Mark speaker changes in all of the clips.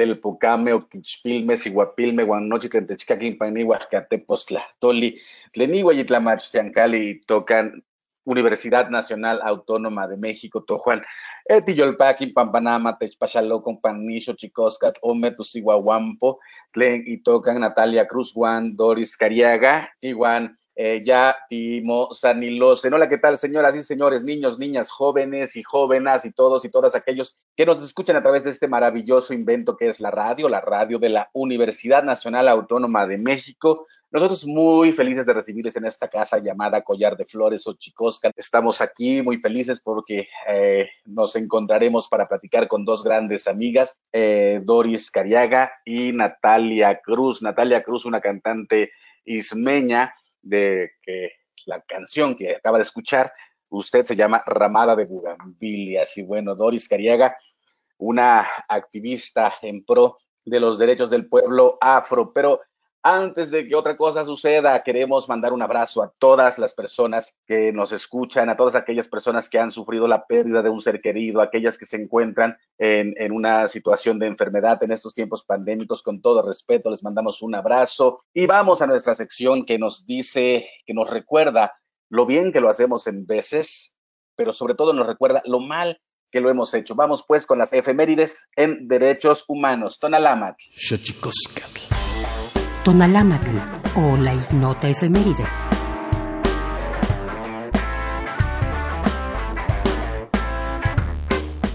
Speaker 1: Telpocame, oquichpilme, siguapilme, guanochi, tentechcaquin, pani, huascatepostla, toli, tlenigua y y tocan Universidad Nacional Autónoma de México, Tojuan, Etiyolpaquin, Pampanama, Techpachalocon, Panisho, Chicoscat, Ome, Tusihuahuampo, Tlen y tocan Natalia Cruz, Juan, Doris Cariaga, Iguan, eh, ya Timo Sanilose. Hola, ¿qué tal, señoras y señores, niños, niñas, jóvenes y jóvenes y todos y todas aquellos que nos escuchan a través de este maravilloso invento que es la radio, la radio de la Universidad Nacional Autónoma de México. Nosotros muy felices de recibirles en esta casa llamada Collar de Flores o Chicosca. Estamos aquí muy felices porque eh, nos encontraremos para platicar con dos grandes amigas, eh, Doris Cariaga y Natalia Cruz. Natalia Cruz, una cantante ismeña de que la canción que acaba de escuchar, usted se llama Ramada de Bugambilias. Y bueno, Doris Cariaga, una activista en pro de los derechos del pueblo afro. Pero Antes de que otra cosa suceda, queremos mandar un abrazo a todas las personas que nos escuchan, a todas aquellas personas que han sufrido la pérdida de un ser querido, aquellas que se encuentran en, en una situación de enfermedad en estos tiempos pandémicos. Con todo respeto, les mandamos un abrazo y vamos a nuestra sección que nos dice, que nos recuerda lo bien que lo hacemos en veces, pero sobre todo nos recuerda lo mal que lo hemos hecho. Vamos pues con las efemérides en derechos humanos. Tonalámatl.
Speaker 2: Tonalámatl o la ignota efeméride.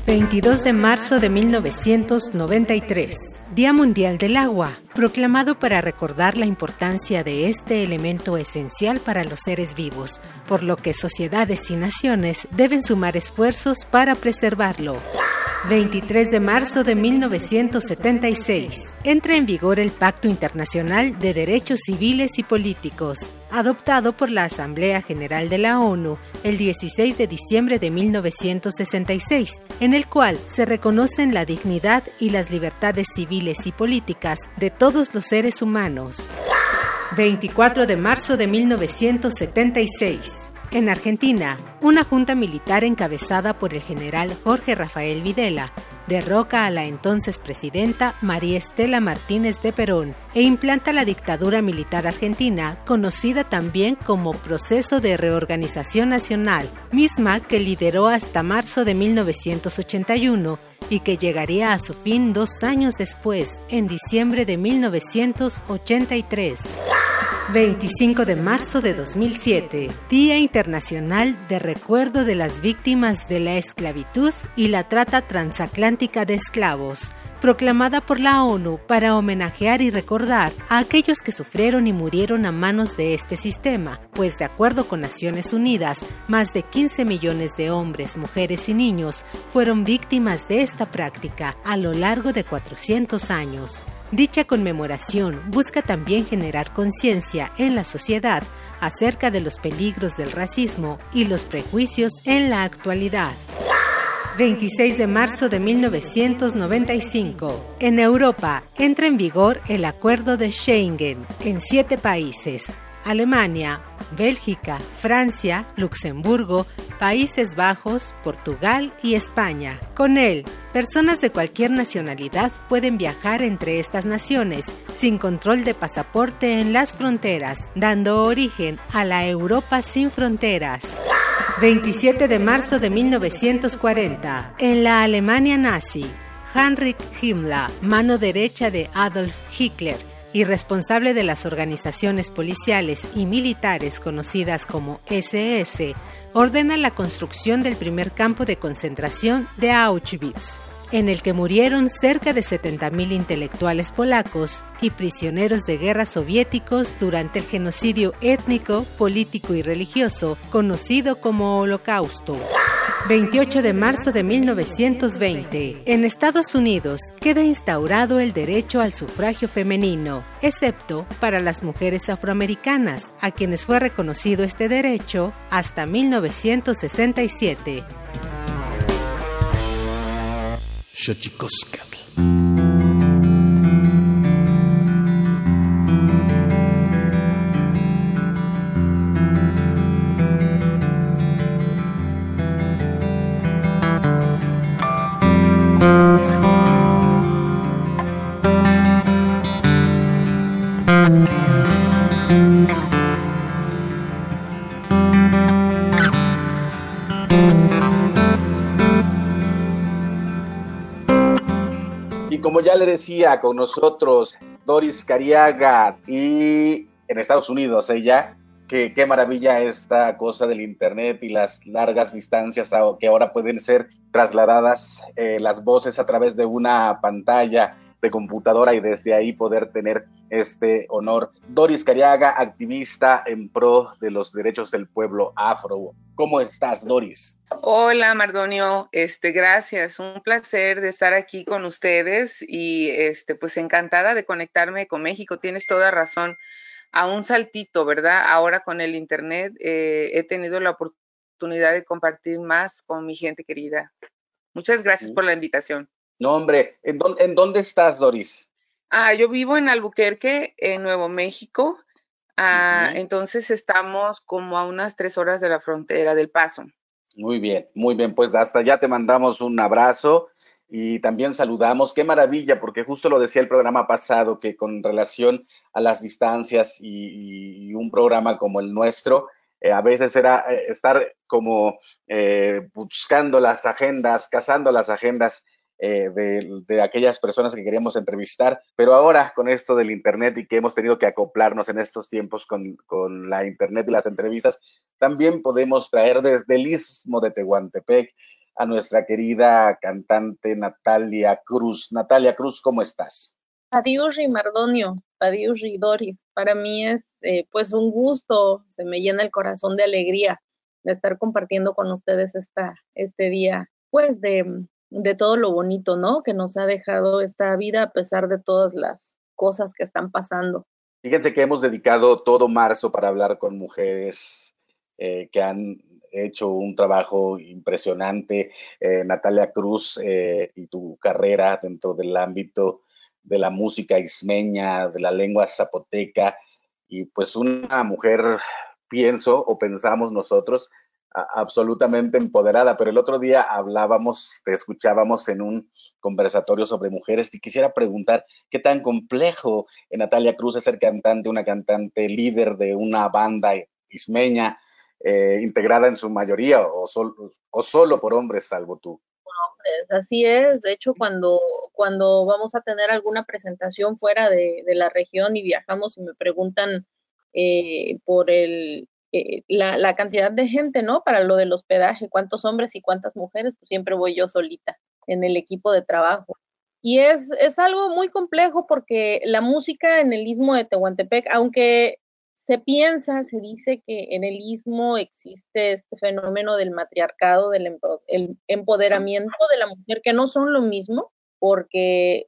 Speaker 3: 22 de marzo de 1993, Día Mundial del Agua, proclamado para recordar la importancia de este elemento esencial para los seres vivos, por lo que sociedades y naciones deben sumar esfuerzos para preservarlo. 23 de marzo de 1976. Entra en vigor el Pacto Internacional de Derechos Civiles y Políticos, adoptado por la Asamblea General de la ONU el 16 de diciembre de 1966, en el cual se reconocen la dignidad y las libertades civiles y políticas de todos los seres humanos. 24 de marzo de 1976. En Argentina, una junta militar encabezada por el general Jorge Rafael Videla derroca a la entonces presidenta María Estela Martínez de Perón e implanta la dictadura militar argentina, conocida también como Proceso de Reorganización Nacional, misma que lideró hasta marzo de 1981 y que llegaría a su fin dos años después, en diciembre de 1983. 25 de marzo de 2007, Día Internacional de Recuerdo de las Víctimas de la Esclavitud y la Trata Transatlántica de Esclavos, proclamada por la ONU para homenajear y recordar a aquellos que sufrieron y murieron a manos de este sistema, pues de acuerdo con Naciones Unidas, más de 15 millones de hombres, mujeres y niños fueron víctimas de esta práctica a lo largo de 400 años. Dicha conmemoración busca también generar conciencia en la sociedad acerca de los peligros del racismo y los prejuicios en la actualidad. 26 de marzo de 1995. En Europa entra en vigor el Acuerdo de Schengen en siete países. Alemania, Bélgica, Francia, Luxemburgo, Países Bajos, Portugal y España. Con él, personas de cualquier nacionalidad pueden viajar entre estas naciones sin control de pasaporte en las fronteras, dando origen a la Europa sin fronteras. 27 de marzo de 1940, en la Alemania nazi, Heinrich Himmler, mano derecha de Adolf Hitler, y responsable de las organizaciones policiales y militares conocidas como SS, ordena la construcción del primer campo de concentración de Auschwitz en el que murieron cerca de 70.000 intelectuales polacos y prisioneros de guerra soviéticos durante el genocidio étnico, político y religioso conocido como Holocausto. 28 de marzo de 1920. En Estados Unidos queda instaurado el derecho al sufragio femenino, excepto para las mujeres afroamericanas, a quienes fue reconocido este derecho hasta 1967. Xochicoscatl.
Speaker 1: Le decía, con nosotros Doris Cariaga y en Estados Unidos ella, que qué maravilla esta cosa del Internet y las largas distancias que ahora pueden ser trasladadas eh, las voces a través de una pantalla de computadora y desde ahí poder tener este honor. Doris Cariaga, activista en pro de los derechos del pueblo afro. ¿Cómo estás, Doris?
Speaker 4: Hola, Mardonio. Este, gracias. Un placer de estar aquí con ustedes y este, pues encantada de conectarme con México. Tienes toda razón. A un saltito, ¿verdad? Ahora con el internet eh, he tenido la oportunidad de compartir más con mi gente querida. Muchas gracias por la invitación.
Speaker 1: No, hombre, ¿en dónde, ¿en dónde estás, Doris?
Speaker 4: Ah, yo vivo en Albuquerque, en Nuevo México. Ah, entonces estamos como a unas tres horas de la frontera del Paso.
Speaker 1: Muy bien, muy bien. Pues hasta ya te mandamos un abrazo y también saludamos. Qué maravilla, porque justo lo decía el programa pasado, que con relación a las distancias y, un programa como el nuestro, eh, a veces era eh, estar como eh, buscando las agendas, cazando las agendas de, aquellas personas que queríamos entrevistar, pero ahora con esto del Internet y que hemos tenido que acoplarnos en estos tiempos con, con la Internet y las entrevistas, también podemos traer desde el istmo de Tehuantepec a nuestra querida cantante Natalia Cruz. Natalia Cruz, ¿cómo estás?
Speaker 5: Adiós, Rimardonio, adiós, Doris. Para mí es eh, pues un gusto, se me llena el corazón de alegría de estar compartiendo con ustedes esta, este día, pues de, de todo lo bonito, ¿no? Que nos ha dejado esta vida a pesar de todas las cosas que están pasando.
Speaker 1: Fíjense que hemos dedicado todo marzo para hablar con mujeres eh, que han hecho un trabajo impresionante. Eh, Natalia Cruz eh, y tu carrera dentro del ámbito de la música ismeña, de la lengua zapoteca, y pues una mujer, pienso o pensamos nosotros, absolutamente empoderada, pero el otro día hablábamos, te escuchábamos en un conversatorio sobre mujeres y quisiera preguntar qué tan complejo en Natalia Cruz es ser cantante, una cantante líder de una banda ismeña, eh, integrada en su mayoría o, o solo por hombres, salvo tú.
Speaker 5: Así es. De hecho, cuando, cuando vamos a tener alguna presentación fuera de, la región y viajamos y me preguntan eh, por el, eh, la, la, cantidad de gente, ¿no? Para lo del hospedaje, cuántos hombres y cuántas mujeres, pues siempre voy yo solita en el equipo de trabajo. Y es, es algo muy complejo porque la música en el istmo de Tehuantepec, aunque se piensa, se dice que en el istmo existe este fenómeno del matriarcado, del empoderamiento de la mujer, que no son lo mismo, porque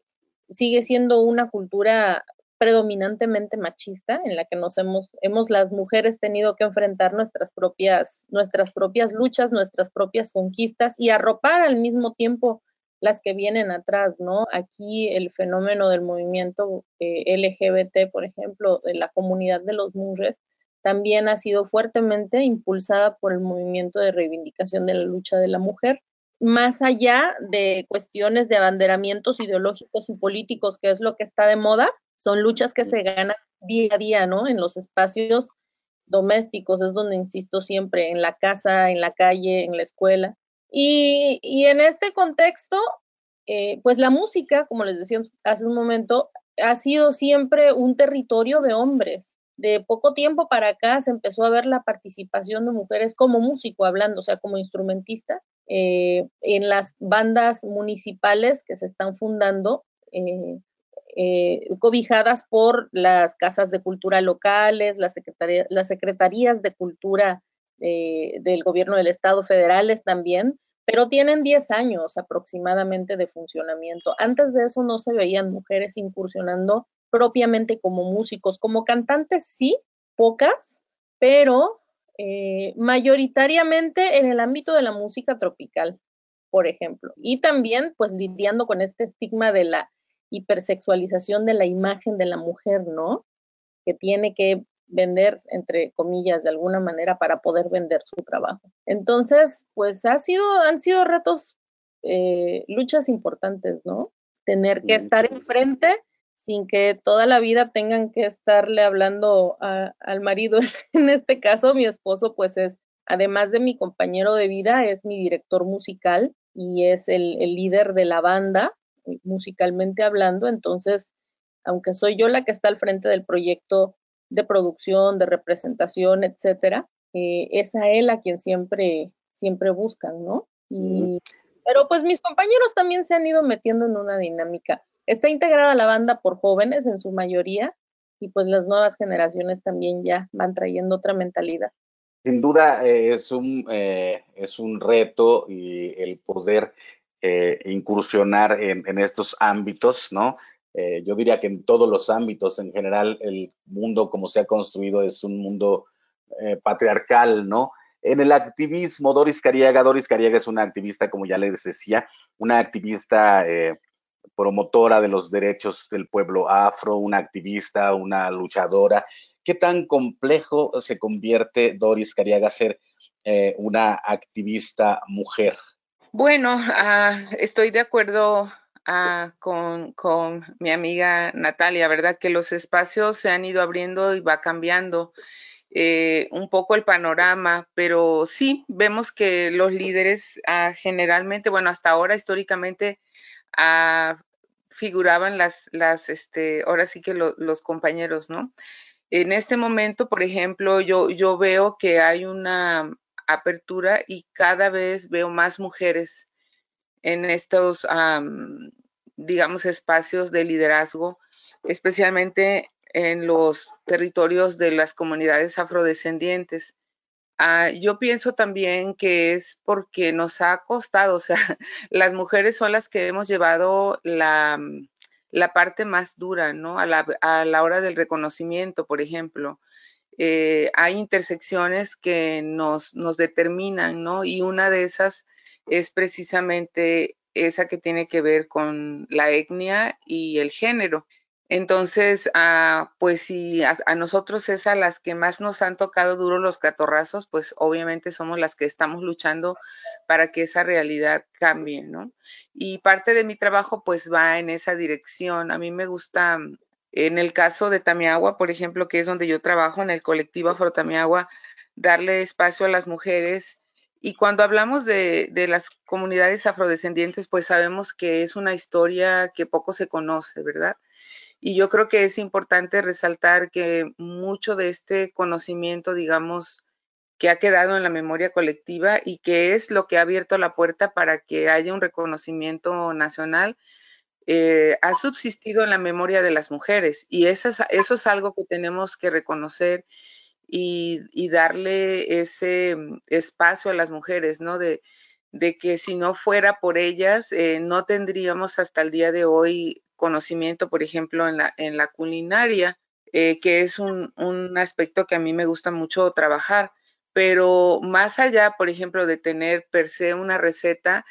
Speaker 5: sigue siendo una cultura predominantemente machista en la que nos hemos, hemos las mujeres tenido que enfrentar nuestras propias, nuestras propias luchas, nuestras propias conquistas y arropar al mismo tiempo las que vienen atrás, ¿no? Aquí el fenómeno del movimiento eh, LGBT, por ejemplo, de la comunidad de los murres, también ha sido fuertemente impulsada por el movimiento de reivindicación de la lucha de la mujer, más allá de cuestiones de abanderamientos ideológicos y políticos, que es lo que está de moda, son luchas que se ganan día a día, ¿no? En los espacios domésticos, es donde insisto siempre, en la casa, en la calle, en la escuela. Y, y en este contexto, eh, pues la música, como les decía hace un momento, ha sido siempre un territorio de hombres. De poco tiempo para acá se empezó a ver la participación de mujeres como músico hablando, o sea, como instrumentista, eh, en las bandas municipales que se están fundando, eh, cobijadas por las casas de cultura locales, las, las secretarías de cultura eh, del gobierno del Estado federales también, pero tienen 10 años aproximadamente de funcionamiento. Antes de eso no se veían mujeres incursionando propiamente como músicos, como cantantes sí, pocas, pero eh, mayoritariamente en el ámbito de la música tropical, por ejemplo, y también pues lidiando con este estigma de la hipersexualización de la imagen de la mujer, ¿no? Que tiene que vender, entre comillas, de alguna manera para poder vender su trabajo. Entonces, pues ha sido, han sido retos, eh, luchas importantes, ¿no? Tener que estar enfrente sin que toda la vida tengan que estarle hablando al marido. En este caso, mi esposo, pues es, además de mi compañero de vida, es mi director musical y es el, el líder de la banda, musicalmente hablando. Entonces, aunque soy yo la que está al frente del proyecto de producción, de representación, etcétera, eh, es a él a quien siempre, siempre buscan, ¿no? Pero pues mis compañeros también se han ido metiendo en una dinámica. Está integrada la banda por jóvenes en su mayoría y pues las nuevas generaciones también ya van trayendo otra mentalidad.
Speaker 1: Sin duda eh, es, un, eh, es un reto y el poder incursionar en, estos ámbitos, ¿no? Eh, yo diría que en todos los ámbitos, en general, el mundo como se ha construido es un mundo eh, patriarcal, ¿no? En el activismo, Doris Cariaga, Doris Cariaga es una activista, como ya les decía, una activista eh, promotora de los derechos del pueblo afro, una activista, una luchadora. ¿Qué tan complejo se convierte Doris Cariaga ser eh, una activista mujer?
Speaker 4: Bueno, ah, estoy de acuerdo ah, con, mi amiga Natalia, ¿verdad? Que los espacios se han ido abriendo y va cambiando eh, un poco el panorama, pero sí vemos que los líderes ah, generalmente, bueno, hasta ahora históricamente figuraban las, las, este, ahora sí que los compañeros, ¿no? En este momento, por ejemplo, yo, yo veo que hay una apertura y cada vez veo más mujeres en estos, digamos, espacios de liderazgo, especialmente en los territorios de las comunidades afrodescendientes. Ah, yo pienso también que es porque nos ha costado, o sea, las mujeres son las que hemos llevado la, la parte más dura, ¿no? A la, a la hora del reconocimiento, por ejemplo. Eh, hay intersecciones que nos, nos determinan, ¿no? Y una de esas es precisamente esa que tiene que ver con la etnia y el género. Entonces, ah, pues si a, nosotros es a las que más nos han tocado duro los catorrazos, pues obviamente somos las que estamos luchando para que esa realidad cambie, ¿no? Y parte de mi trabajo pues va en esa dirección. A mí me gusta en el caso de Tamiagua, por ejemplo, que es donde yo trabajo en el colectivo Afro Tamiagua, darle espacio a las mujeres. Y cuando hablamos de, de, las comunidades afrodescendientes, pues sabemos que es una historia que poco se conoce, ¿verdad? Y yo creo que es importante resaltar que mucho de este conocimiento, digamos, que ha quedado en la memoria colectiva y que es lo que ha abierto la puerta para que haya un reconocimiento nacional, eh, ha subsistido en la memoria de las mujeres y eso es, algo que tenemos que reconocer y, darle ese mm, espacio a las mujeres, ¿no? De, de que si no fuera por ellas, eh, no tendríamos hasta el día de hoy conocimiento, por ejemplo, en la, en la culinaria, eh, que es un, un aspecto que a mí me gusta mucho trabajar. Pero más allá, por ejemplo, de tener per se una receta,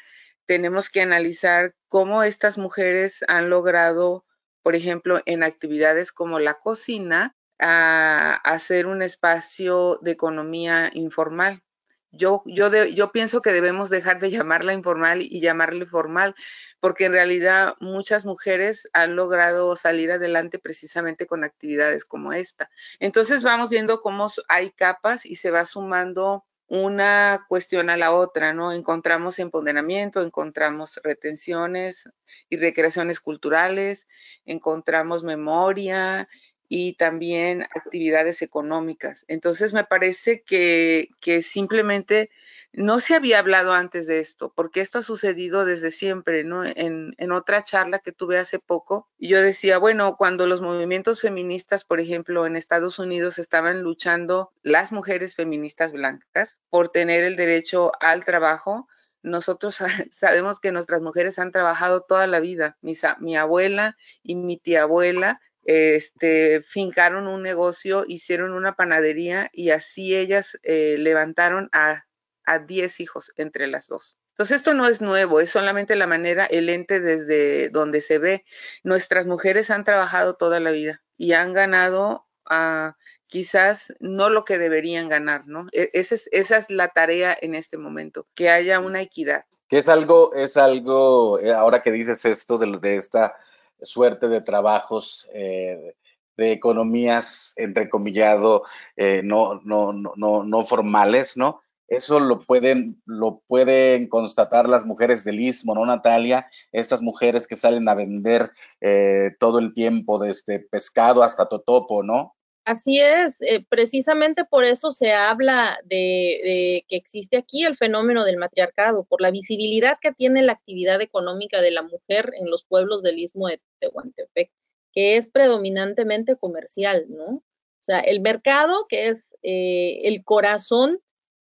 Speaker 4: tenemos que analizar cómo estas mujeres han logrado, por ejemplo, en actividades como la cocina, a hacer un espacio de economía informal. Yo, yo, yo pienso que debemos dejar de llamarla informal y llamarle formal, porque en realidad muchas mujeres han logrado salir adelante precisamente con actividades como esta. Entonces vamos viendo cómo hay capas y se va sumando una cuestión a la otra, ¿no? Encontramos empoderamiento, encontramos retenciones y recreaciones culturales, encontramos memoria y también actividades económicas. Entonces me parece que, que simplemente no se había hablado antes de esto, porque esto ha sucedido desde siempre, ¿no? En, otra charla que tuve hace poco, yo decía, bueno, cuando los movimientos feministas, por ejemplo, en Estados Unidos estaban luchando las mujeres feministas blancas por tener el derecho al trabajo, nosotros sabemos que nuestras mujeres han trabajado toda la vida. Mi, mi abuela y mi tía abuela este, fincaron un negocio, hicieron una panadería y así ellas eh, levantaron a a 10 hijos entre las dos. Entonces esto no es nuevo, es solamente la manera, el ente desde donde se ve. Nuestras mujeres han trabajado toda la vida y han ganado a quizás no lo que deberían ganar, ¿no? E, esa es, esa es la tarea en este momento, que haya una equidad.
Speaker 1: Que es algo, es algo, eh, ahora que dices esto de, de esta suerte de trabajos, eh, de economías, entrecomillado, eh, no, no, no, no formales, ¿no? Eso lo pueden, lo pueden constatar las mujeres del Istmo, ¿no, Natalia? Estas mujeres que salen a vender eh, todo el tiempo, desde pescado hasta totopo, ¿no?
Speaker 5: Así es, eh, precisamente por eso se habla de, que existe aquí el fenómeno del matriarcado, por la visibilidad que tiene la actividad económica de la mujer en los pueblos del istmo de Tehuantepec, que es predominantemente comercial, ¿no? O sea, el mercado, que es eh, el corazón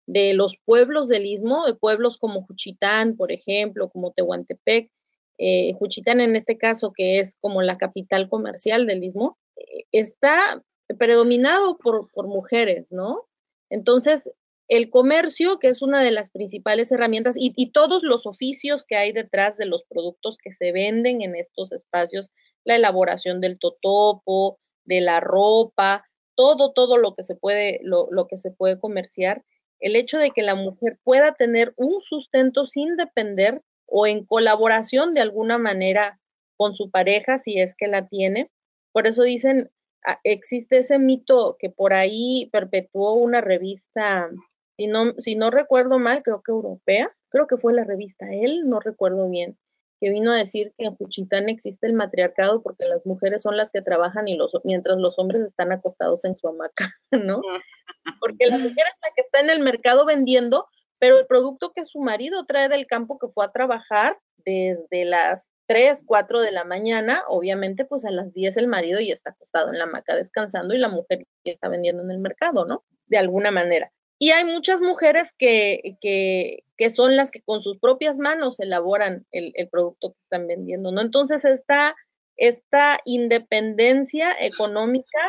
Speaker 5: de los pueblos del istmo, de pueblos como Juchitán, por ejemplo, como Tehuantepec, eh, Juchitán en este caso, que es como la capital comercial del istmo, eh, está predominado por, por, mujeres, ¿no? Entonces, el comercio, que es una de las principales herramientas, y, y, todos los oficios que hay detrás de los productos que se venden en estos espacios, la elaboración del totopo, de la ropa, todo, todo lo que se puede, lo, lo que se puede comerciar, el hecho de que la mujer pueda tener un sustento sin depender o en colaboración de alguna manera con su pareja, si es que la tiene. Por eso dicen, ah, existe ese mito que por ahí perpetuó una revista si no, si no recuerdo mal, creo que europea, creo que fue la revista Él, no recuerdo bien, que vino a decir que en Juchitán existe el matriarcado porque las mujeres son las que trabajan y los, mientras los hombres están acostados en su hamaca, ¿no? Porque la mujer es la que está en el mercado vendiendo, pero el producto que su marido trae del campo que fue a trabajar desde las 3, 4 de la mañana, obviamente pues a las 10 el marido ya está acostado en la hamaca descansando y la mujer ya está vendiendo en el mercado, ¿no? De alguna manera. Y hay muchas mujeres que, que, que, son las que con sus propias manos elaboran el, el, producto que están vendiendo, ¿no? Entonces, esta, esta independencia económica,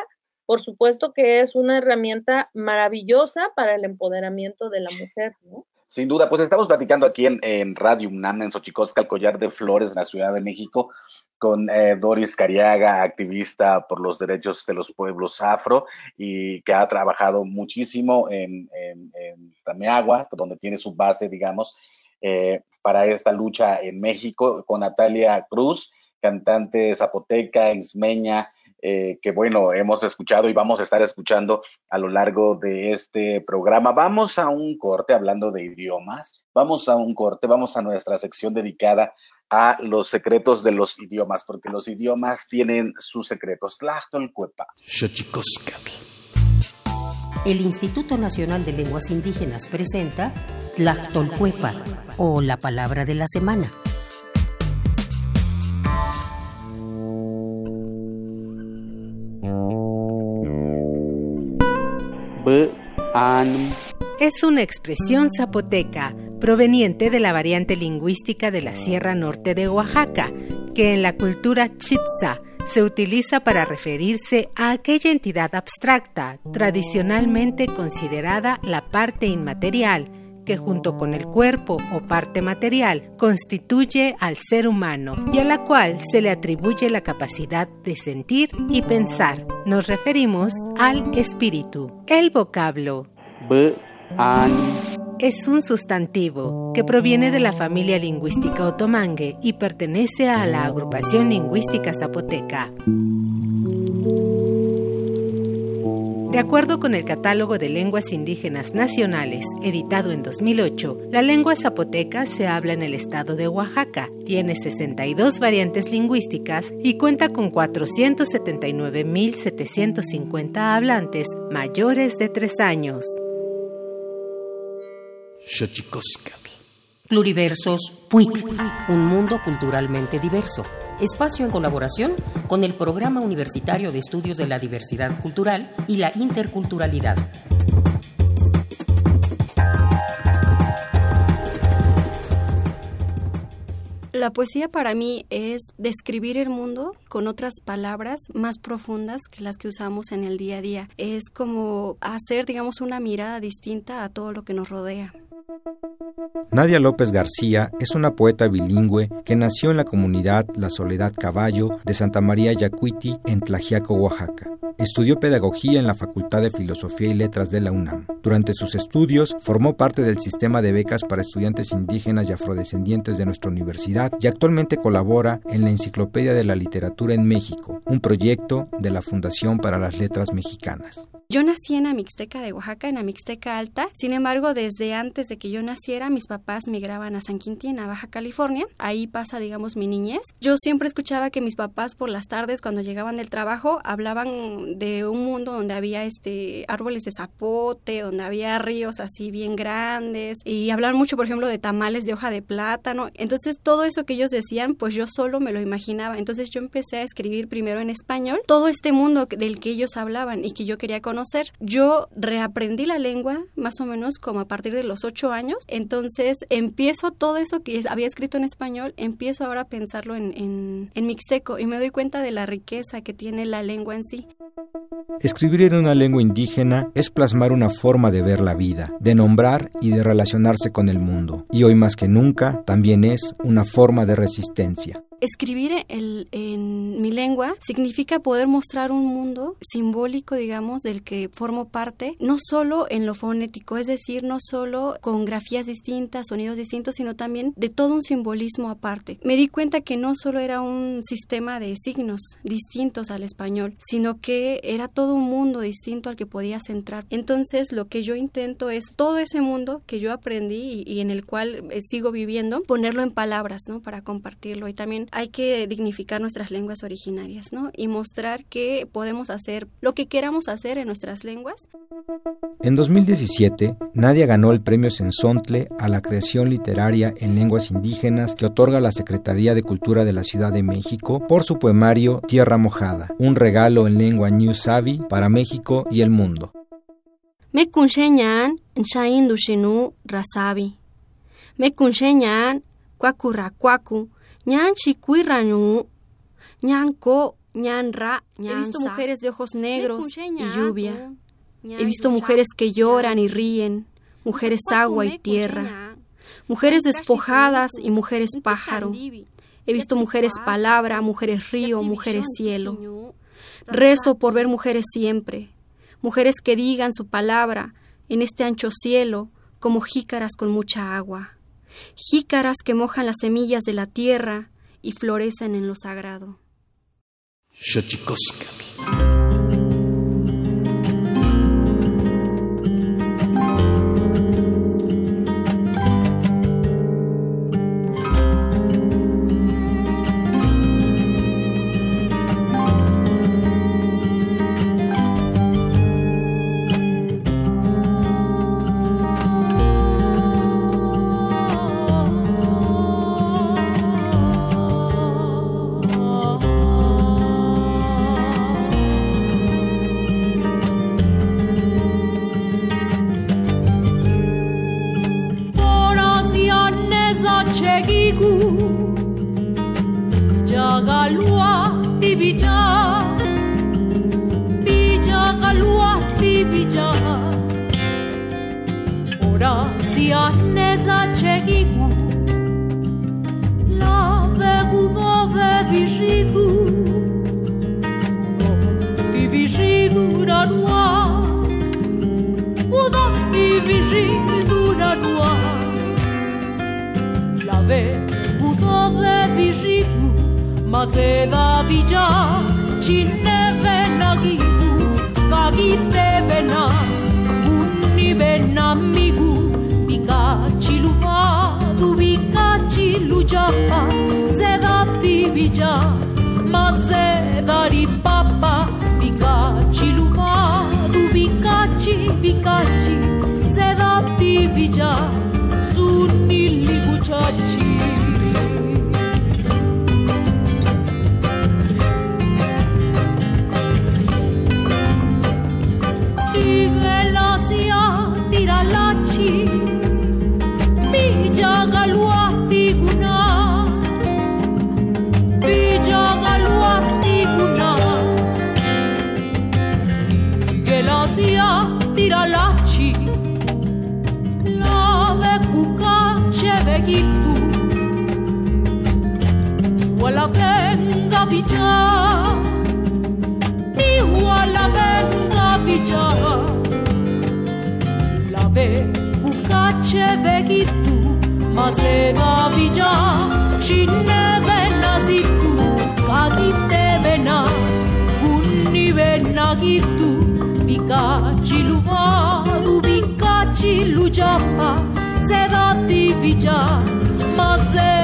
Speaker 5: por supuesto que es una herramienta maravillosa para el empoderamiento de la mujer, ¿no?
Speaker 1: Sin duda, pues estamos platicando aquí en, Radio UNAM, en Xochicosca, el Collar de Flores, en la Ciudad de México, con eh, Doris Cariaga, activista por los derechos de los pueblos afro y que ha trabajado muchísimo en, en, en Tameagua, donde tiene su base, digamos, eh, para esta lucha en México, con Natalia Cruz, cantante zapoteca, ismeña, eh, que bueno, hemos escuchado y vamos a estar escuchando a lo largo de este programa. Vamos a un corte hablando de idiomas, vamos a un corte, vamos a nuestra sección dedicada a los secretos de los idiomas, porque los idiomas tienen sus secretos.
Speaker 2: El Instituto Nacional de Lenguas Indígenas presenta Tlachtolcuepa o la palabra de la semana.
Speaker 3: Es una expresión zapoteca proveniente de la variante lingüística de la Sierra Norte de Oaxaca, que en la cultura chitza se utiliza para referirse a aquella entidad abstracta, tradicionalmente considerada la parte inmaterial, que junto con el cuerpo o parte material constituye al ser humano y a la cual se le atribuye la capacidad de sentir y pensar. Nos referimos al espíritu. El vocablo es un sustantivo que proviene de la familia lingüística otomangue y pertenece a la agrupación lingüística zapoteca. De acuerdo con el Catálogo de Lenguas Indígenas Nacionales, editado en 2008, la lengua zapoteca se habla en el estado de Oaxaca, tiene 62 variantes lingüísticas y cuenta con 479.750 hablantes mayores de 3 años.
Speaker 2: Pluriversos PUIC, un mundo culturalmente diverso. Espacio en colaboración con el Programa Universitario de Estudios de la Diversidad Cultural y la Interculturalidad.
Speaker 6: La poesía para mí es describir el mundo con otras palabras más profundas que las que usamos en el día a día. Es como hacer, digamos, una mirada distinta a todo lo que nos rodea.
Speaker 7: Nadia López García es una poeta bilingüe que nació en la comunidad La Soledad Caballo de Santa María Yacuiti en Tlajiaco, Oaxaca. Estudió pedagogía en la Facultad de Filosofía y Letras de la UNAM. Durante sus estudios formó parte del sistema de becas para estudiantes indígenas y afrodescendientes de nuestra universidad y actualmente colabora en la Enciclopedia de la Literatura en México, un proyecto de la Fundación para las Letras Mexicanas.
Speaker 6: Yo nací en Amixteca de Oaxaca, en Amixteca Alta. Sin embargo, desde antes de que yo naciera, mis papás migraban a San Quintín, a Baja California. Ahí pasa, digamos, mi niñez. Yo siempre escuchaba que mis papás por las tardes, cuando llegaban del trabajo, hablaban de un mundo donde había este árboles de zapote, donde había ríos así bien grandes y hablaban mucho, por ejemplo, de tamales de hoja de plátano. Entonces, todo eso que ellos decían, pues yo solo me lo imaginaba. Entonces, yo empecé a escribir primero en español todo este mundo del que ellos hablaban y que yo quería conocer yo reaprendí la lengua más o menos como a partir de los ocho años, entonces empiezo todo eso que había escrito en español, empiezo ahora a pensarlo en, en, en mixteco y me doy cuenta de la riqueza que tiene la lengua en sí.
Speaker 7: Escribir en una lengua indígena es plasmar una forma de ver la vida, de nombrar y de relacionarse con el mundo, y hoy más que nunca también es una forma de resistencia.
Speaker 8: Escribir en mi lengua significa poder mostrar un mundo simbólico, digamos, del que formo parte, no solo en lo fonético, es decir, no solo con grafías distintas, sonidos distintos, sino también de todo un simbolismo aparte. Me di cuenta que no solo era un sistema de signos distintos al español, sino que era todo un mundo distinto al que podías entrar. Entonces, lo que yo intento es todo ese mundo que yo aprendí y, y en el cual eh, sigo viviendo, ponerlo en palabras, ¿no? Para compartirlo y también hay que dignificar nuestras lenguas originarias, ¿no? Y mostrar que podemos hacer lo que queramos hacer en nuestras lenguas.
Speaker 7: En 2017, Nadia ganó el premio Sensontle a la creación literaria en lenguas indígenas que otorga la Secretaría de Cultura de la Ciudad de México por su poemario Tierra Mojada, un regalo en lengua New Savvy para México y el mundo.
Speaker 8: Me rasabi. Me He visto mujeres de ojos negros y lluvia. He visto mujeres que lloran y ríen, mujeres agua y tierra, mujeres despojadas y mujeres pájaro. He visto mujeres palabra, mujeres río, mujeres cielo. Rezo por ver mujeres siempre, mujeres que digan su palabra en este ancho cielo como jícaras con mucha agua jícaras que mojan las semillas de la tierra y florecen en lo sagrado.
Speaker 9: tarde Pudo de
Speaker 8: birritu Mas eda bila Txine bena gitu Gagite bena Unni bena migu Bika lupa badu Bika txilu japa Zedati bila Mas edari papa Bika lupa badu Bika txi, bika Zedati bila ce vechi tu, ma se navigia, cine venna sicu, ca te vena, unni venna chi tu, vicaci luvaru, vicaci lugia, se da ti ma se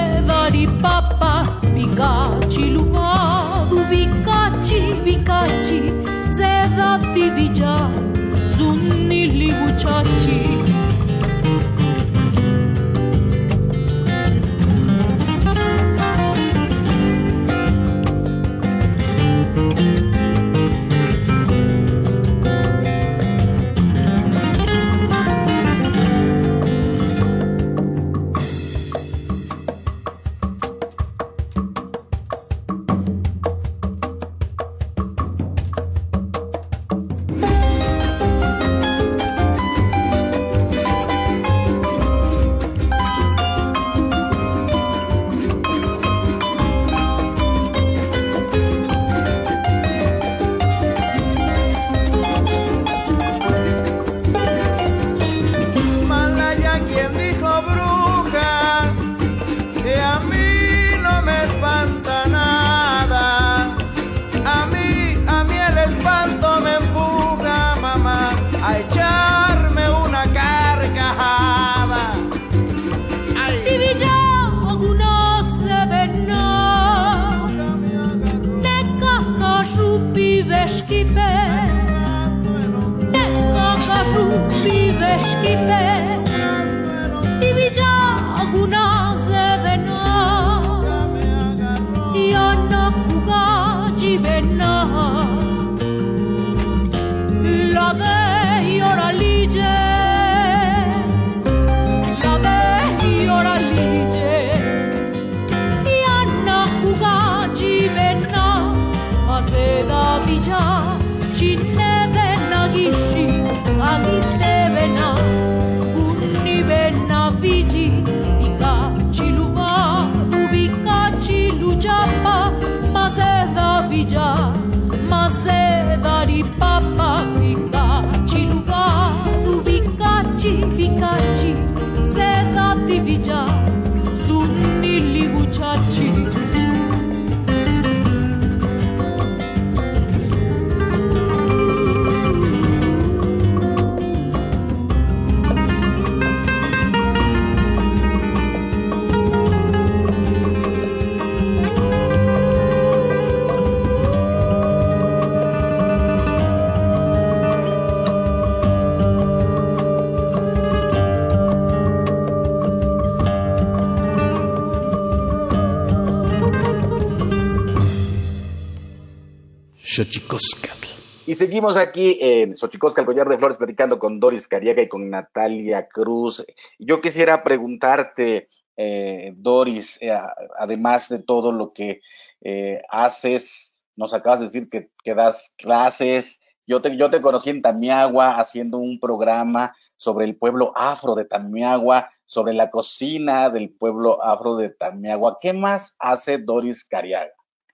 Speaker 1: Y seguimos aquí en Xochicosca, el collar de flores, platicando con Doris Cariaga y con Natalia Cruz. Yo quisiera preguntarte, eh, Doris, eh, además de todo lo que eh, haces, nos acabas de decir que, que das clases. Yo te, yo te conocí en Tamiagua haciendo un programa sobre el pueblo afro de Tamiagua, sobre la cocina del pueblo afro de Tamiagua. ¿Qué más hace Doris Cariaga?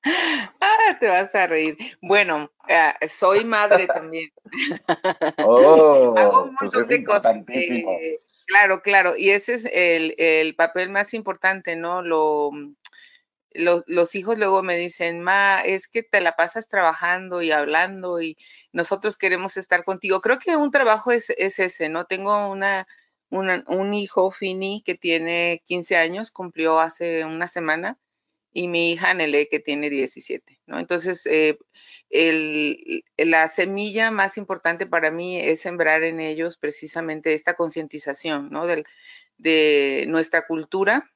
Speaker 4: Ah, te vas a reír. Bueno, ah, soy madre también.
Speaker 1: Oh,
Speaker 4: Hago un
Speaker 1: pues
Speaker 4: montón de cosas. eh, claro, claro. Y ese es el, el papel más importante, ¿no? Lo, lo- los hijos luego me dicen, Ma, es que te la pasas trabajando y hablando y nosotros queremos estar contigo. Creo que un trabajo es, es ese, ¿no? Tengo una, una- un hijo, Fini, que tiene 15 años, cumplió hace una semana y mi hija Nele que tiene 17, ¿no? Entonces, eh, el- la semilla más importante para mí es sembrar en ellos precisamente esta concientización, ¿no? Del- de nuestra cultura,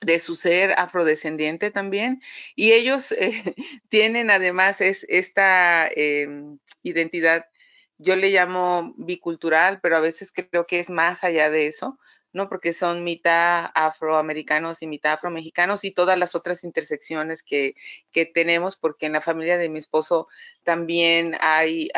Speaker 4: de su ser afrodescendiente también, y ellos eh, tienen además es, esta eh, identidad, yo le llamo bicultural, pero a veces creo que es más allá de eso, ¿no? Porque son mitad afroamericanos y mitad afromexicanos y todas las otras intersecciones que, que tenemos, porque en la familia de mi esposo también hay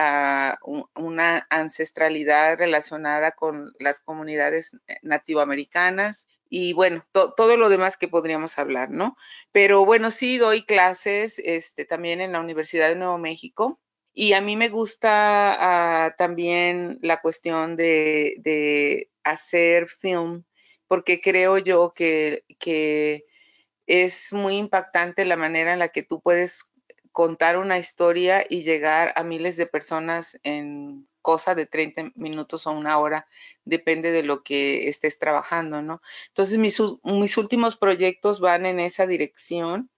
Speaker 4: un- una ancestralidad relacionada con las comunidades eh, nativoamericanas y bueno, to- todo lo demás que podríamos hablar, ¿no? Pero bueno, sí doy clases este, también en la Universidad de Nuevo México. Y a mí me gusta ah, también la cuestión de hacer film, porque creo yo que, que es muy impactante la manera en la que tú puedes contar una historia y llegar a miles de personas en cosa de 30 minutos o una hora, depende de lo que estés trabajando, ¿no? Entonces, mis, mis últimos proyectos van en esa dirección.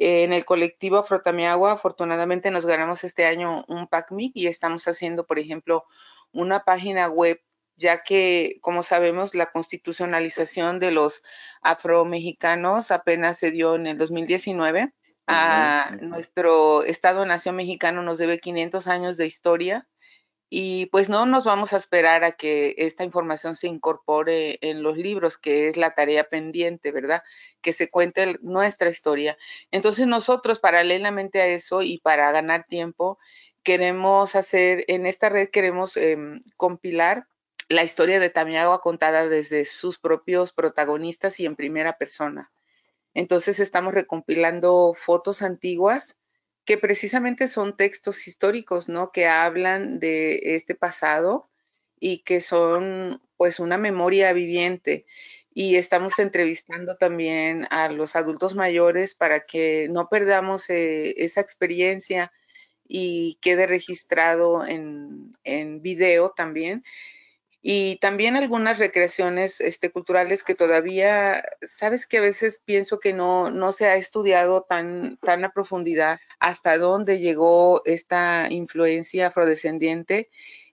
Speaker 4: En el colectivo Afrotamiagua, afortunadamente nos ganamos este año un PACMIC y estamos haciendo, por ejemplo, una página web, ya que, como sabemos, la constitucionalización de los afromexicanos apenas se dio en el 2019. Ah,
Speaker 1: Ujú, ujú.
Speaker 4: nuestro Estado-Nación mexicano nos debe 500 años de historia y pues no nos vamos a esperar a que esta información se incorpore en los libros, que es la tarea pendiente, ¿verdad? Que se cuente nuestra historia. Entonces nosotros, paralelamente a eso y para ganar tiempo, queremos hacer, en esta red queremos em, compilar la historia de Tamiagua contada desde sus propios protagonistas y en primera persona. Entonces estamos recompilando fotos antiguas que precisamente son textos históricos, ¿no? Que hablan de este pasado y que son pues una memoria viviente. Y estamos entrevistando también a los adultos mayores para que no perdamos eh, esa experiencia y quede registrado en, en video también y también algunas recreaciones este, culturales que todavía, sabes que a veces pienso que no, no se ha estudiado tan, tan a profundidad hasta dónde llegó esta influencia afrodescendiente.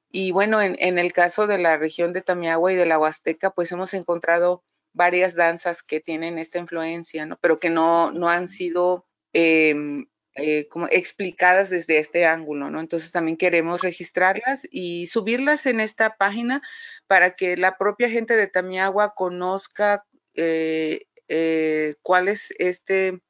Speaker 4: Y bueno, en, el caso de la región de Tamiagua y de la Huasteca, pues hemos encontrado varias danzas que tienen esta influencia, ¿no? Pero que no, no han sido em, eh, como explicadas desde este ángulo, ¿no? Entonces también queremos registrarlas y subirlas en esta página para que la propia gente de Tamiagua conozca eh, eh, cuál es este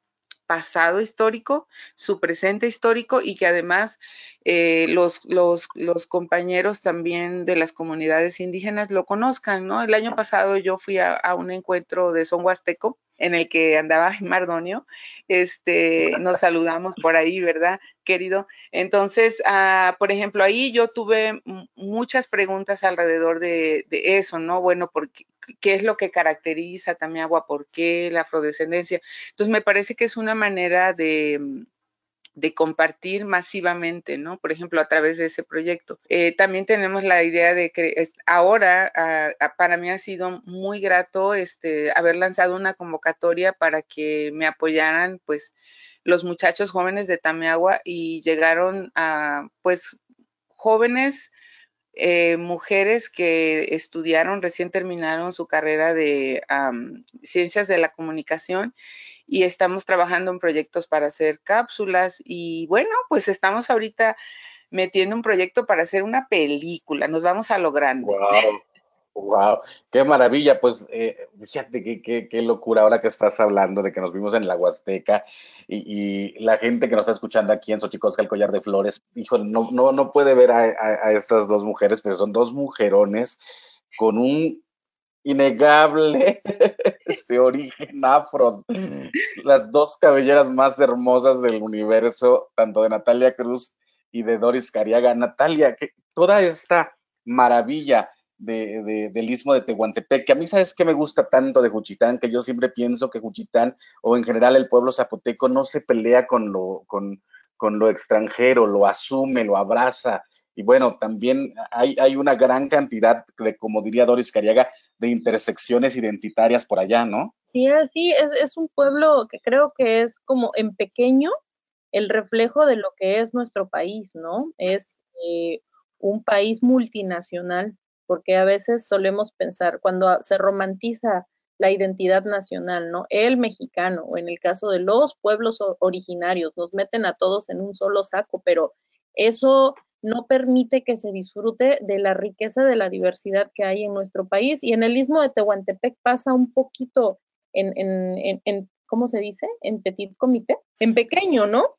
Speaker 4: pasado histórico, su presente histórico y que además los, los, los compañeros también de las comunidades indígenas lo conozcan, ¿no? El año pasado yo fui a, a un encuentro de son huasteco en el que andaba Mardonio, este, nos saludamos por ahí, ¿verdad, querido? Entonces, ah, por ejemplo, ahí yo tuve muchas preguntas alrededor de, eso, ¿no? Bueno, ¿por qué, qué, es lo que caracteriza también agua? ¿Por qué la afrodescendencia? Entonces, me parece que es una manera de de compartir masivamente, ¿no? Por ejemplo, a través de ese proyecto. Eh, también tenemos la idea de que ahora para mí ha sido muy grato este, haber lanzado una convocatoria para que me apoyaran, pues, los muchachos jóvenes de Tameagua y llegaron a, pues, jóvenes eh, mujeres que estudiaron, recién terminaron su carrera de ciencias de la comunicación y estamos trabajando en proyectos para hacer cápsulas y bueno, pues estamos ahorita metiendo un proyecto para hacer una película, nos vamos a lo grande.
Speaker 1: Wow. Wow, qué maravilla, pues eh, fíjate qué, qué, locura ahora que estás hablando de que nos vimos en la Huasteca y, la gente que nos está escuchando aquí en Xochicosca, el collar de flores, hijo, no, no, no puede ver a, a estas dos mujeres, pero son dos mujerones con un innegable este origen afro. Las dos cabelleras más hermosas del universo, tanto de Natalia Cruz y de Doris Cariaga. Natalia, que toda esta maravilla de, del istmo de Tehuantepec, que a mí sabes que me gusta tanto de Juchitán, que yo siempre pienso que Juchitán o en general el pueblo zapoteco no se pelea con lo, con, con lo extranjero, lo asume, lo abraza, y bueno, también hay, hay una gran cantidad de, como diría Doris Cariaga, de intersecciones identitarias por allá, ¿no?
Speaker 5: Sí, sí, es, es un pueblo que creo que es como en pequeño el reflejo de lo que es nuestro país, ¿no? Es eh, un país multinacional, porque a veces solemos pensar, cuando se romantiza la identidad nacional, ¿no? El mexicano, o en el caso de los pueblos originarios, nos meten a todos en un solo saco, pero eso no permite que se disfrute de la riqueza de la diversidad que hay en nuestro país. Y en el istmo de Tehuantepec pasa un poquito en, en, en, ¿cómo se dice? En petit comité, en pequeño, ¿no?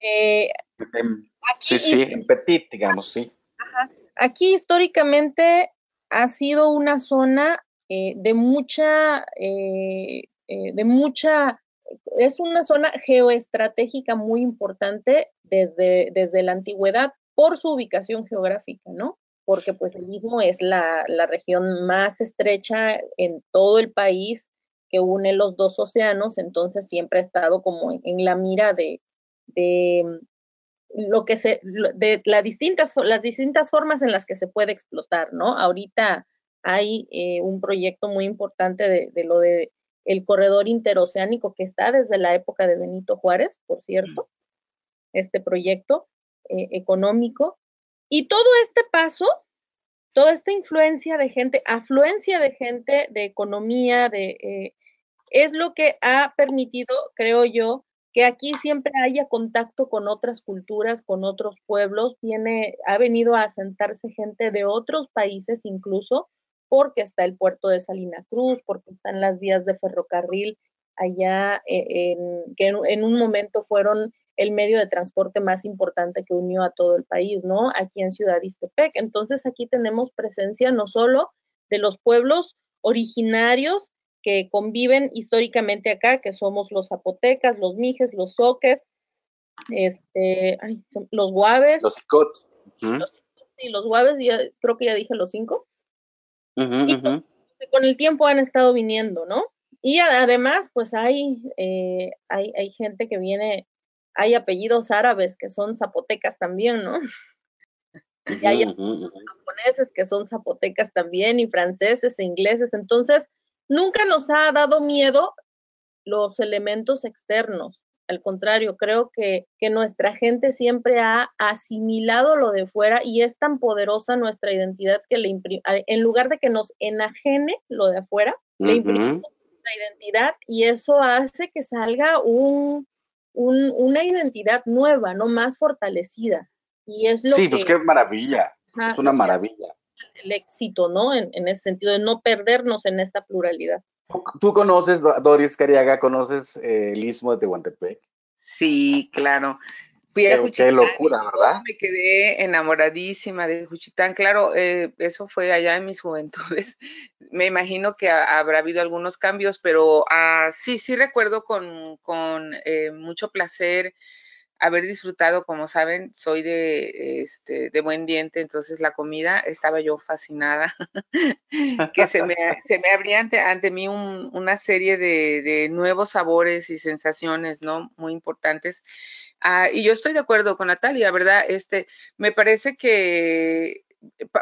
Speaker 1: Eh, sí, sí, en petit, digamos, sí.
Speaker 5: Aquí históricamente ha sido una zona eh, de mucha, eh, de mucha es una zona geoestratégica muy importante desde, desde la antigüedad por su ubicación geográfica, ¿no? Porque pues el istmo es la, región más estrecha en todo el país que une los dos océanos, entonces siempre ha estado como en, la mira de, de lo que se, de las distintas, las distintas formas en las que se puede explotar, ¿no? Ahorita hay eh, un proyecto muy importante de, de, lo de el corredor interoceánico que está desde la época de Benito Juárez, por cierto, este proyecto eh, económico. Y todo este paso, toda esta influencia de gente, afluencia de gente, de economía, de, eh, es lo que ha permitido, creo yo, que aquí siempre haya contacto con otras culturas, con otros pueblos, viene, ha venido a asentarse gente de otros países incluso, porque está el puerto de Salina Cruz, porque están las vías de ferrocarril allá, eh, en, que en, un momento fueron el medio de transporte más importante que unió a todo el país, ¿no? Aquí en Ciudad Istepec. Entonces aquí tenemos presencia no solo de los pueblos originarios que conviven históricamente acá, que somos los zapotecas, los mijes, los soques, este, los guaves.
Speaker 1: Los cot.
Speaker 5: sí, los guaves, creo que ya dije los cinco con el tiempo han estado viniendo, ¿no? Y además, pues hay, eh, hay, hay gente que viene, hay apellidos árabes que son zapotecas también, ¿no? y hay japoneses que son zapotecas también, y franceses e ingleses. Entonces, nunca nos ha dado miedo los elementos externos. Al contrario, creo que, nuestra gente siempre ha asimilado lo de fuera y es tan poderosa nuestra identidad que le en lugar de que nos enajene lo de afuera, le imprimimos nuestra identidad y eso hace que salga un, una identidad nueva, no más fortalecida. Y es lo
Speaker 1: sí, pues qué maravilla. es una maravilla.
Speaker 5: El éxito, ¿no? En, en el sentido de no perdernos en esta pluralidad.
Speaker 1: ¿Tú conoces, Doris Cariaga, conoces eh, el istmo de Tehuantepec?
Speaker 4: Sí, claro. Fui a
Speaker 1: Qué, locura, ¿verdad?
Speaker 4: Me quedé enamoradísima de Juchitán. Claro, eh, eso fue allá en mis juventudes. Me imagino que habrá habido algunos cambios, pero ah, sí, sí recuerdo con, con eh, mucho placer haber disfrutado, como saben, soy de, este, de buen diente, entonces la comida estaba yo fascinada, que se me, se me abría ante, ante mí una serie de, de, nuevos sabores y sensaciones, ¿no? Muy importantes. Ah, y yo estoy de acuerdo con Natalia, ¿verdad? Este, me parece que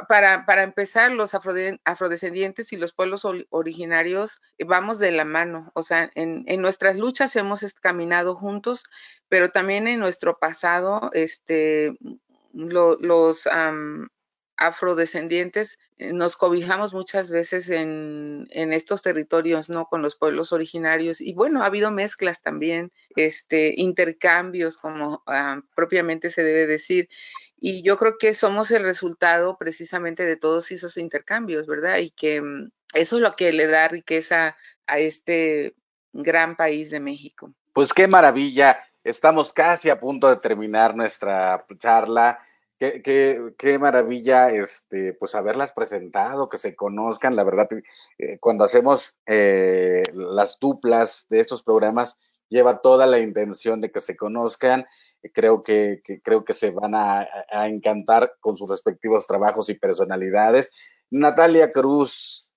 Speaker 4: para, para empezar, los afrodescendientes y los pueblos originarios eh, vamos de la mano. O sea, en, nuestras luchas hemos caminado juntos, pero también en nuestro pasado, este, los afrodescendientes eh, nos cobijamos muchas veces en, estos territorios, ¿no? Con los pueblos originarios. Y bueno, ha habido mezclas también, este, intercambios, como propiamente se debe decir. Y yo creo que somos el resultado precisamente de todos esos intercambios, ¿verdad? Y que mm, eso es lo que le da riqueza a este gran país de México.
Speaker 1: Pues qué maravilla. Estamos casi a punto de terminar nuestra charla. Qué, qué, qué, maravilla, este, pues haberlas presentado, que se conozcan. La verdad, eh, cuando hacemos eh, las duplas de estos programas, lleva toda la intención de que se conozcan. Creo que, creo que se van a, encantar con sus respectivos trabajos y personalidades. Natalia Cruz,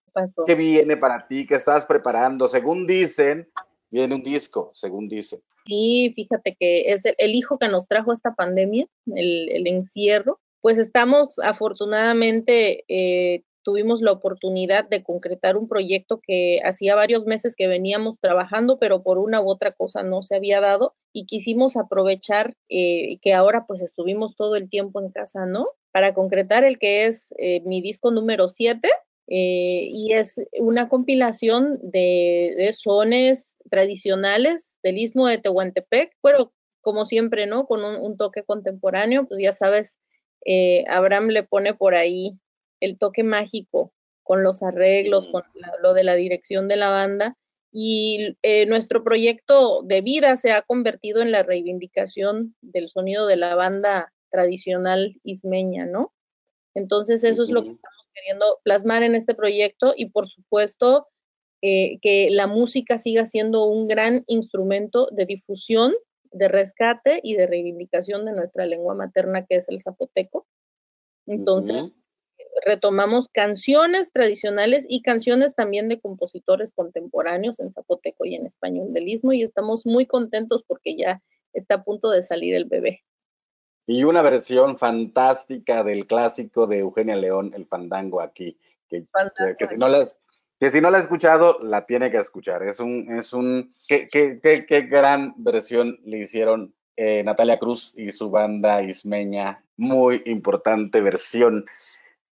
Speaker 1: ¿qué viene para ti? ¿Qué estás preparando? Según dicen, viene un disco, según dicen.
Speaker 5: Sí, fíjate que es el, hijo que nos trajo esta pandemia, el, el encierro. Pues estamos afortunadamente eh, tuvimos la oportunidad de concretar un proyecto que hacía varios meses que veníamos trabajando, pero por una u otra cosa no se había dado y quisimos aprovechar eh, que ahora pues estuvimos todo el tiempo en casa, ¿no? Para concretar el que es eh, mi disco número 7. Eh, y es una compilación de, de sones tradicionales del istmo de Tehuantepec, pero como siempre, ¿no? Con un, un toque contemporáneo, pues ya sabes, Abraham le pone por ahí el toque mágico con los arreglos, con lo de la dirección de la banda. Y eh, nuestro proyecto de vida se ha convertido en la reivindicación del sonido de la banda tradicional ismeña, ¿no? Entonces eso es lo que estamos queriendo plasmar en este proyecto y por supuesto eh, que la música siga siendo un gran instrumento de difusión, de rescate y de reivindicación de nuestra lengua materna que es el zapoteco. Entonces, retomamos canciones tradicionales y canciones también de compositores contemporáneos en zapoteco y en español del istmo y estamos muy contentos porque ya está a punto de salir el bebé.
Speaker 1: Y una versión fantástica del clásico de Eugenia León, El Fandango aquí, que, que, si no las que si no la ha escuchado, la tiene que escuchar. Es un, es un, qué, qué, qué, qué gran versión le hicieron eh, Natalia Cruz y su banda ismeña. Muy importante versión.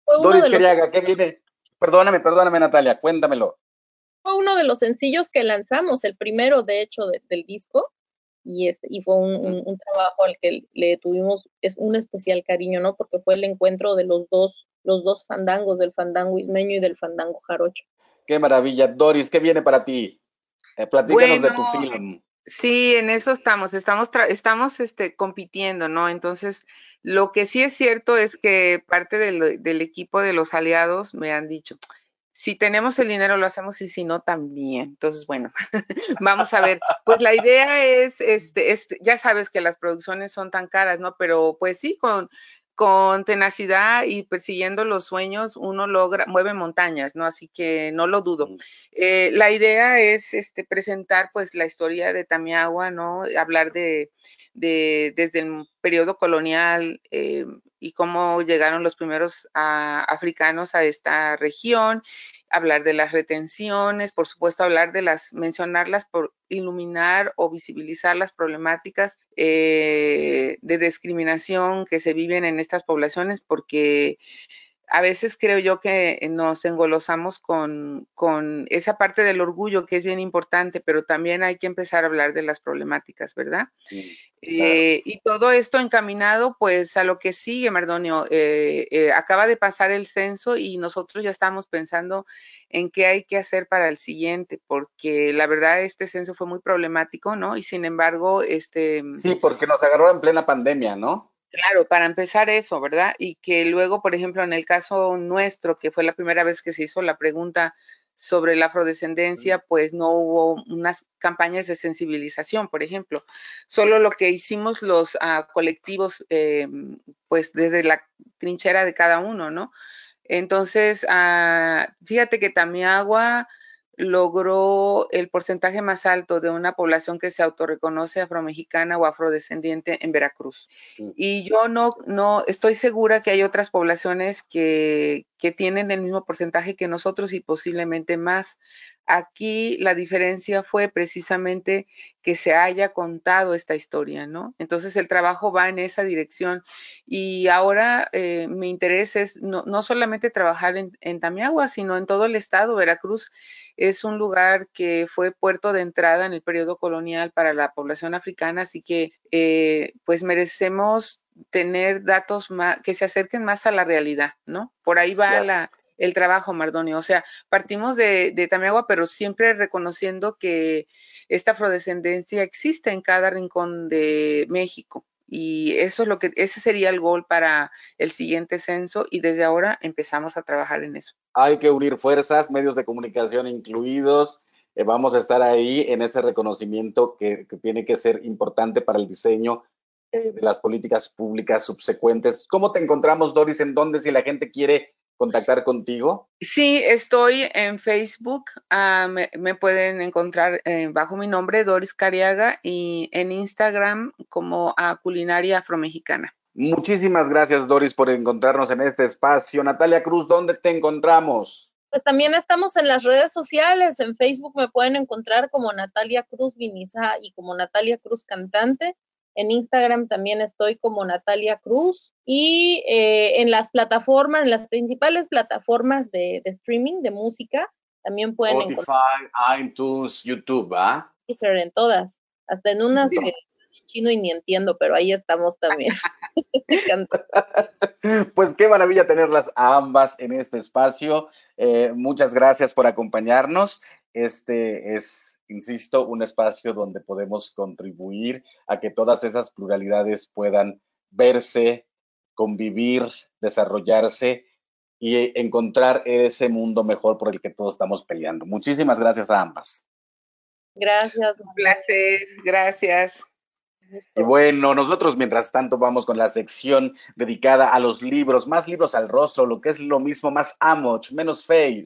Speaker 1: Doris Queriaga, ¿qué viene? Perdóname, perdóname, Natalia, cuéntamelo.
Speaker 5: Fue uno de los sencillos que lanzamos, el primero, de hecho, del disco, y, este, y fue un, trabajo al que le tuvimos es un especial cariño, ¿no? Porque fue el encuentro de los dos, los dos fandangos, del fandango ismeño y del fandango jarocho.
Speaker 1: Qué maravilla. Doris, ¿qué viene para ti? Eh, platícanos de tu film.
Speaker 4: Sí, en eso estamos, estamos, estamos este, compitiendo, ¿no? Entonces, lo que sí es cierto es que parte del, del, equipo de los aliados me han dicho, si tenemos el dinero lo hacemos y si no también. Entonces, bueno, vamos a ver. Pues la idea es, este, es, ya sabes que las producciones son tan caras, ¿no? Pero pues sí, con, con tenacidad y persiguiendo los sueños, uno logra, mueve montañas, ¿no? Así que no lo dudo. Eh, la idea es este, presentar pues la historia de Tamiagua, ¿no? Hablar de, de desde el periodo colonial eh, y cómo llegaron los primeros ah, africanos a esta región hablar de las retenciones, por supuesto hablar de las, mencionarlas por iluminar o visibilizar las problemáticas eh, de discriminación que se viven en estas poblaciones, porque a veces creo yo que nos engolosamos con, con, esa parte del orgullo que es bien importante, pero también hay que empezar a hablar de las problemáticas, ¿verdad? Eh, y todo esto encaminado pues a lo que sigue, Mardonio. Eh, eh, acaba de pasar el censo y nosotros ya estamos pensando en qué hay que hacer para el siguiente, porque la verdad este censo fue muy problemático, ¿no? Y sin embargo, este...
Speaker 1: Sí, porque nos agarró en plena pandemia, ¿no?
Speaker 4: Claro, para empezar eso, ¿verdad? Y que luego, por ejemplo, en el caso nuestro, que fue la primera vez que se hizo la pregunta sobre la afrodescendencia, pues no hubo unas campañas de sensibilización, por ejemplo. Solo lo que hicimos los ah, colectivos, eh, pues desde la trinchera de cada uno, ¿no? Entonces, ah, fíjate que Tamiagua logró el porcentaje más alto de una población que se autorreconoce afromexicana o afrodescendiente en Veracruz. Mm. Y yo no, no estoy segura que hay otras poblaciones que, que tienen el mismo porcentaje que nosotros y posiblemente más. Aquí la diferencia fue precisamente que se haya contado esta historia, ¿no? Entonces el trabajo va en esa dirección y ahora eh, mi interés es no, no solamente trabajar en, en, Tamiagua, sino en todo el estado. Veracruz es un lugar que fue puerto de entrada en el periodo colonial para la población africana, así que eh, pues merecemos tener datos más, que se acerquen más a la realidad, ¿no? Por ahí va la, el trabajo, Mardonio. O sea, partimos de, de Tamiagua, pero siempre reconociendo que esta afrodescendencia existe en cada rincón de México. Y eso es lo que, ese sería el gol para el siguiente censo y desde ahora empezamos a trabajar en eso.
Speaker 1: Hay que unir fuerzas, medios de comunicación incluidos. Eh, vamos a estar ahí en ese reconocimiento que, que tiene que ser importante para el diseño eh, de las políticas públicas subsecuentes. ¿Cómo te encontramos, Doris? ¿En dónde si la gente quiere contactar contigo?
Speaker 4: Sí, estoy en Facebook. Uh, me, me, pueden encontrar eh, bajo mi nombre, Doris Cariaga, y en Instagram como a Culinaria Afromexicana.
Speaker 1: Muchísimas gracias, Doris, por encontrarnos en este espacio. Natalia Cruz, ¿dónde te encontramos?
Speaker 5: Pues también estamos en las redes sociales. En Facebook me pueden encontrar como Natalia Cruz Viniza y como Natalia Cruz Cantante. En Instagram también estoy como Natalia Cruz y eh, en las plataformas, en las principales plataformas de, de streaming de música, también pueden
Speaker 1: Spotify,
Speaker 5: encontrar.
Speaker 1: iTunes, YouTube, ¿ah?
Speaker 5: En todas, hasta en unas que chino y ni entiendo, pero ahí estamos también.
Speaker 1: pues qué maravilla tenerlas a ambas en este espacio. Eh, muchas gracias por acompañarnos. Este es, insisto, un espacio donde podemos contribuir a que todas esas pluralidades puedan verse, convivir, desarrollarse y encontrar ese mundo mejor por el que todos estamos peleando. Muchísimas gracias a ambas.
Speaker 5: Gracias.
Speaker 4: Un placer. Gracias.
Speaker 1: Y bueno, nosotros mientras tanto vamos con la sección dedicada a los libros, más libros al rostro, lo que es lo mismo, más amoch, menos face.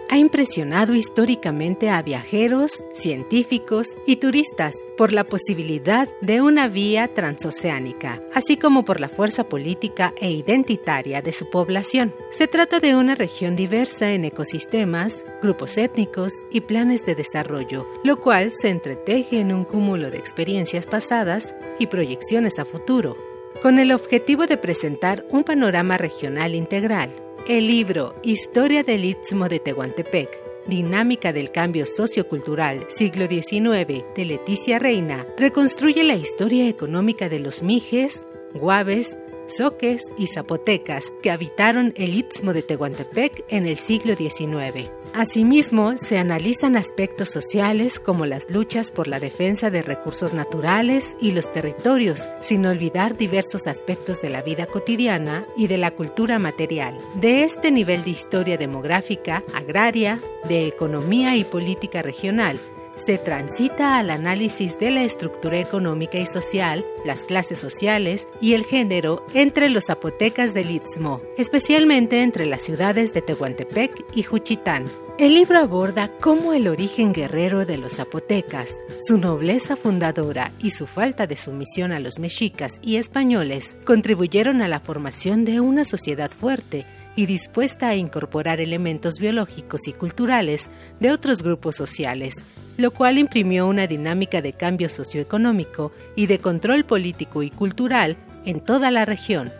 Speaker 3: ha impresionado históricamente a viajeros, científicos y turistas por la posibilidad de una vía transoceánica, así como por la fuerza política e identitaria de su población. Se trata de una región diversa en ecosistemas, grupos étnicos y planes de desarrollo, lo cual se entreteje en un cúmulo de experiencias pasadas y proyecciones a futuro, con el objetivo de presentar un panorama regional integral el libro Historia del Istmo de Tehuantepec, Dinámica del Cambio Sociocultural, siglo XIX, de Leticia Reina, reconstruye la historia económica de los mijes, guaves, soques y zapotecas que habitaron el Istmo de Tehuantepec en el siglo XIX. Asimismo, se analizan aspectos sociales como las luchas por la defensa de recursos naturales y los territorios, sin olvidar diversos aspectos de la vida cotidiana y de la cultura material. De este nivel de historia demográfica, agraria, de economía y política regional, se transita al análisis de la estructura económica y social, las clases sociales y el género entre los zapotecas del Istmo, especialmente entre las ciudades de Tehuantepec y Juchitán. El libro aborda cómo el origen guerrero de los zapotecas, su nobleza fundadora y su falta de sumisión a los mexicas y españoles contribuyeron a la formación de una sociedad fuerte y dispuesta a incorporar elementos biológicos y culturales de otros grupos sociales, lo cual imprimió una dinámica de cambio socioeconómico y de control político y cultural en toda la región.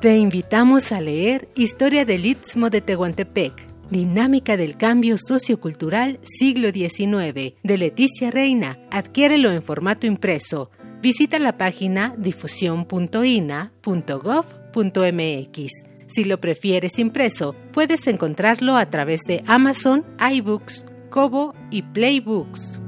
Speaker 3: Te invitamos a leer Historia del Istmo de Tehuantepec, Dinámica del Cambio Sociocultural Siglo XIX, de Leticia Reina. Adquiérelo en formato impreso. Visita la página difusión.ina.gov.mx. Si lo prefieres impreso, puedes encontrarlo a través de Amazon, iBooks, Kobo y Playbooks.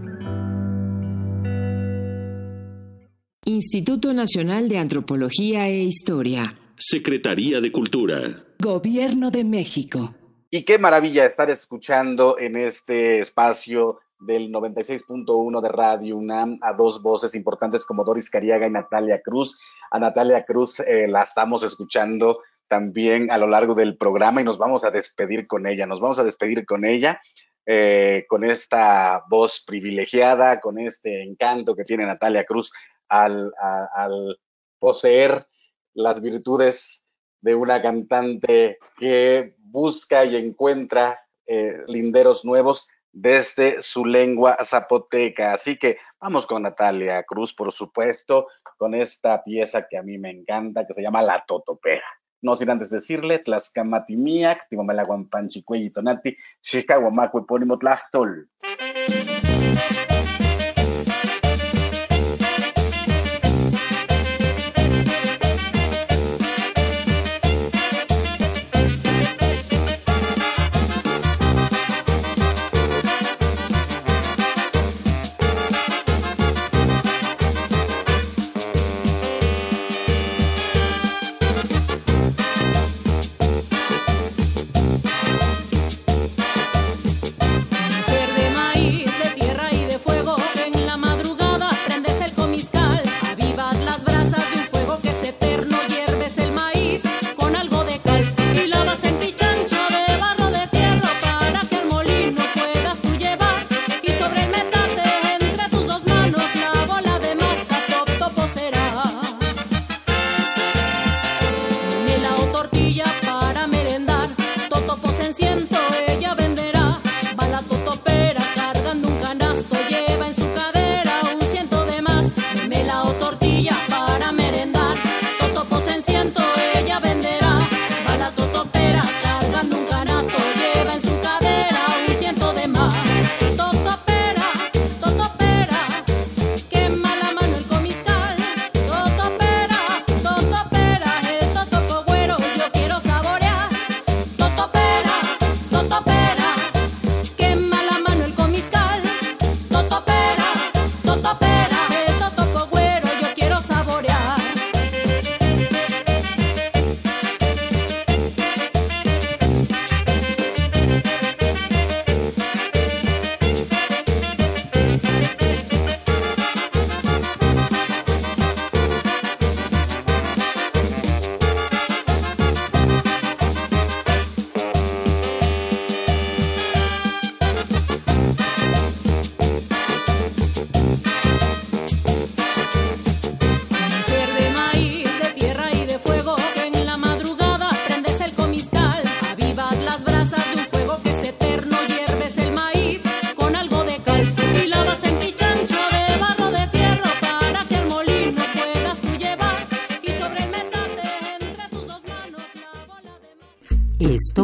Speaker 10: Instituto Nacional de Antropología e Historia.
Speaker 11: Secretaría de Cultura.
Speaker 10: Gobierno de México.
Speaker 8: Y qué maravilla estar escuchando en este espacio del 96.1 de Radio UNAM a dos voces importantes como Doris Cariaga y Natalia Cruz. A Natalia Cruz eh, la estamos escuchando también a lo largo del programa y nos vamos a despedir con ella. Nos vamos a despedir con ella, eh, con esta voz privilegiada, con este encanto que tiene Natalia Cruz al, poseer las virtudes de una cantante que busca y encuentra eh, linderos nuevos desde su lengua zapoteca. Así que vamos con Natalia Cruz, por supuesto, con esta pieza que a mí me encanta, que se llama La Totopera. No sin antes decirle, Tlaxcamatimiac, Timomelaguampanchicuey y Tonati, Chicago Epónimo Tlachtol.